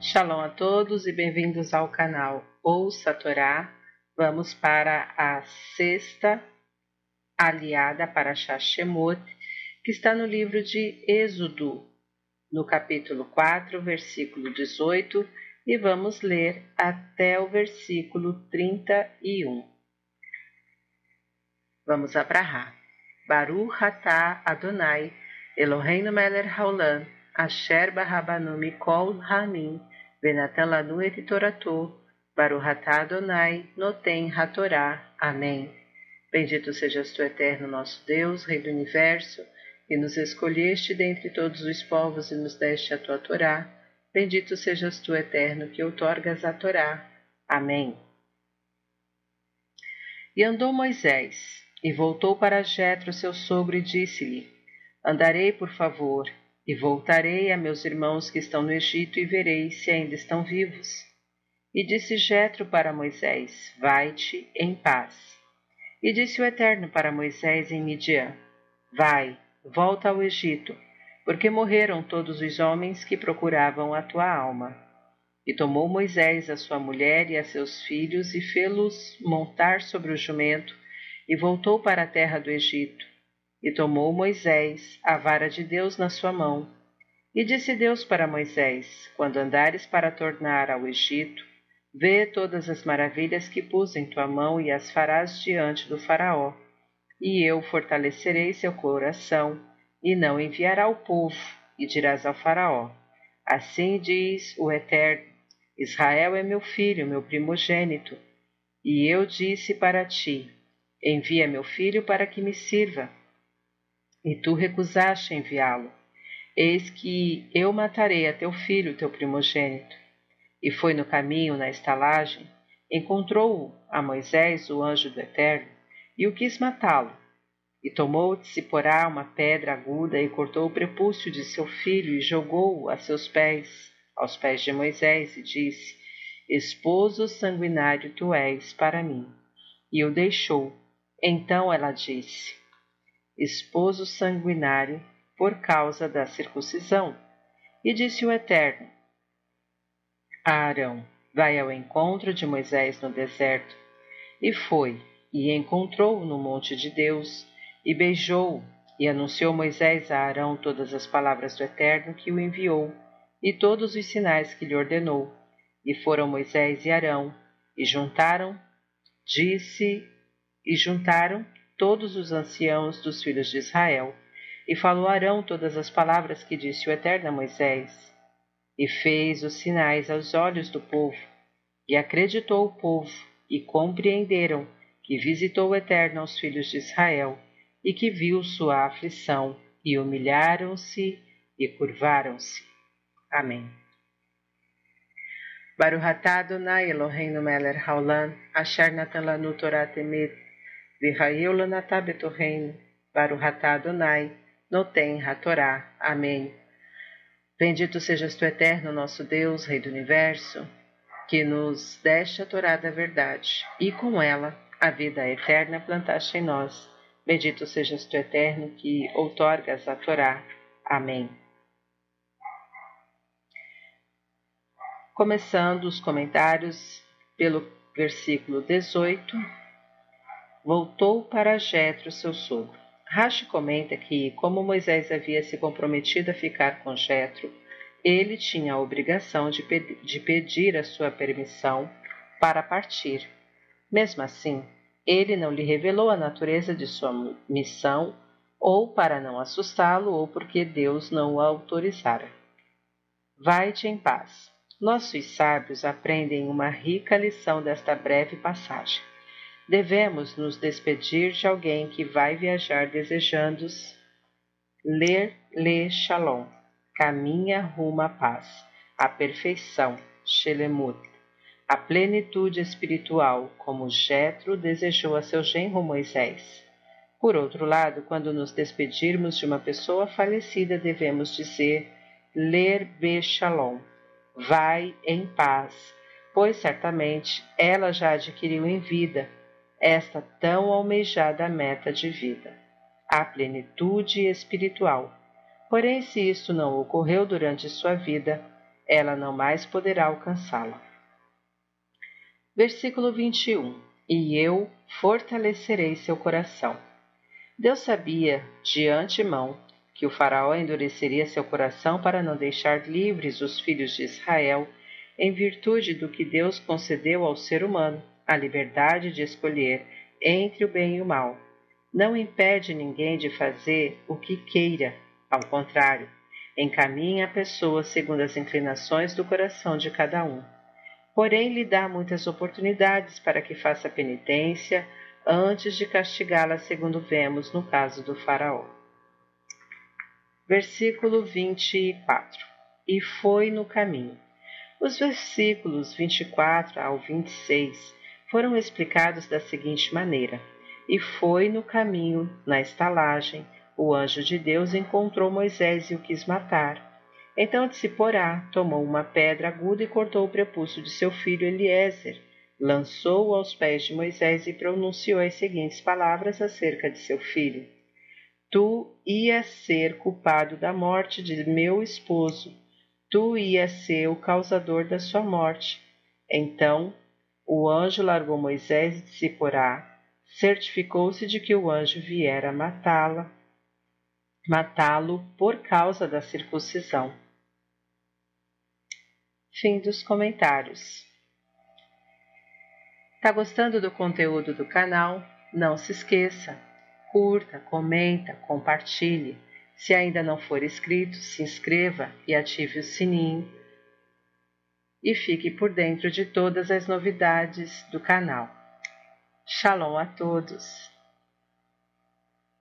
Shalom a todos e bem-vindos ao canal Ouça a Torá. Vamos para a sexta aliada para Shemot, que está no livro de Êxodo, no capítulo 4, versículo 18, e vamos ler até o versículo 31. Vamos abrahar. Baruch atah Adonai, Eloheinu melech haolam, asher barabanu mikol hamim, toratou, Baruch atah Adonai, noten hatorá. Amém. Bendito sejas tu, eterno nosso Deus, Rei do Universo, que nos escolheste dentre todos os povos e nos deste a tua Torá. Bendito sejas tu, eterno, que outorgas a Torá. Amém. E andou Moisés, e voltou para Jetro, seu sogro, e disse-lhe: Andarei, por favor, e voltarei a meus irmãos que estão no Egito, e verei se ainda estão vivos. E disse Jetro para Moisés: Vai-te em paz. E disse o Eterno para Moisés em Midian: Vai, volta ao Egito, porque morreram todos os homens que procuravam a tua alma. E tomou Moisés a sua mulher e a seus filhos e fê-los montar sobre o jumento e voltou para a terra do Egito. E tomou Moisés a vara de Deus na sua mão. E disse Deus para Moisés: Quando andares para tornar ao Egito, vê todas as maravilhas que pus em tua mão e as farás diante do Faraó. E eu fortalecerei seu coração, e não enviará o povo, e dirás ao Faraó: Assim diz o Eterno: Israel é meu filho, meu primogênito. E eu disse para ti: Envia meu filho para que me sirva. E tu recusaste enviá-lo. Eis que eu matarei a teu filho, teu primogênito. E foi no caminho, na estalagem, encontrou a Moisés o anjo do Eterno, e o quis matá-lo. E tomou de Ciporá uma pedra aguda e cortou o prepúcio de seu filho e jogou-o a seus pés, aos pés de Moisés, e disse: Esposo sanguinário tu és para mim. E o deixou então ela disse: Esposo sanguinário por causa da circuncisão. E disse o Eterno: a Arão: Vai ao encontro de Moisés no deserto. E foi, e encontrou-o no monte de Deus, e beijou-o, e anunciou Moisés a Arão todas as palavras do Eterno que o enviou, e todos os sinais que lhe ordenou. E foram Moisés e Arão, e juntaram, disse e juntaram todos os anciãos dos filhos de Israel. E falou Arão todas as palavras que disse o Eterno a Moisés. E fez os sinais aos olhos do povo. E acreditou o povo, e compreenderam que visitou o Eterno aos filhos de Israel, e que viu sua aflição, e humilharam-se e curvaram-se. Amém. Baruch atah Adonai Eloheinu melech haolam, asher natan lanu Torah temet, Virraeu lanatá betorreino, Baruhatá Adonai, Noten Hatorá. Amém. Bendito sejas tu, eterno nosso Deus, Rei do Universo, que nos deste a Torá da verdade, e com ela a vida eterna plantaste em nós. Bendito sejas tu, eterno, que outorgas a Torá. Amém. Começando os comentários pelo versículo 18 voltou para Jetro, seu sogro. Rashi comenta que, como Moisés havia se comprometido a ficar com Jetro, ele tinha a obrigação de, pe de pedir a sua permissão para partir. Mesmo assim, ele não lhe revelou a natureza de sua missão, ou para não assustá-lo, ou porque Deus não o autorizara. Vai-te em paz. Nossos sábios aprendem uma rica lição desta breve passagem devemos nos despedir de alguém que vai viajar desejando ler le shalom, caminha rumo à paz, à perfeição, shelemut, a plenitude espiritual, como Jetro desejou a seu genro Moisés. Por outro lado, quando nos despedirmos de uma pessoa falecida, devemos dizer ler be shalom, vai em paz, pois certamente ela já adquiriu em vida esta tão almejada meta de vida, a plenitude espiritual. Porém, se isto não ocorreu durante sua vida, ela não mais poderá alcançá-la. Versículo 21 E eu fortalecerei seu coração. Deus sabia de antemão que o Faraó endureceria seu coração para não deixar livres os filhos de Israel, em virtude do que Deus concedeu ao ser humano, a liberdade de escolher entre o bem e o mal. Não impede ninguém de fazer o que queira, ao contrário, encaminha a pessoa segundo as inclinações do coração de cada um. Porém, lhe dá muitas oportunidades para que faça penitência antes de castigá-la, segundo vemos no caso do Faraó versículo 24. E foi no caminho. Os versículos 24 ao 26 foram explicados da seguinte maneira: E foi no caminho, na estalagem, o anjo de Deus encontrou Moisés e o quis matar. Então Tsiporá tomou uma pedra aguda e cortou o prepúcio de seu filho Eliezer, lançou-o aos pés de Moisés e pronunciou as seguintes palavras acerca de seu filho Tu ias ser culpado da morte de meu esposo, tu ias ser o causador da sua morte. Então o anjo largou Moisés de Siporá, certificou-se de que o anjo viera matá-la, matá-lo por causa da circuncisão. Fim dos comentários. Tá gostando do conteúdo do canal? Não se esqueça curta, comenta, compartilhe. Se ainda não for inscrito, se inscreva e ative o sininho. E fique por dentro de todas as novidades do canal. Shalom a todos!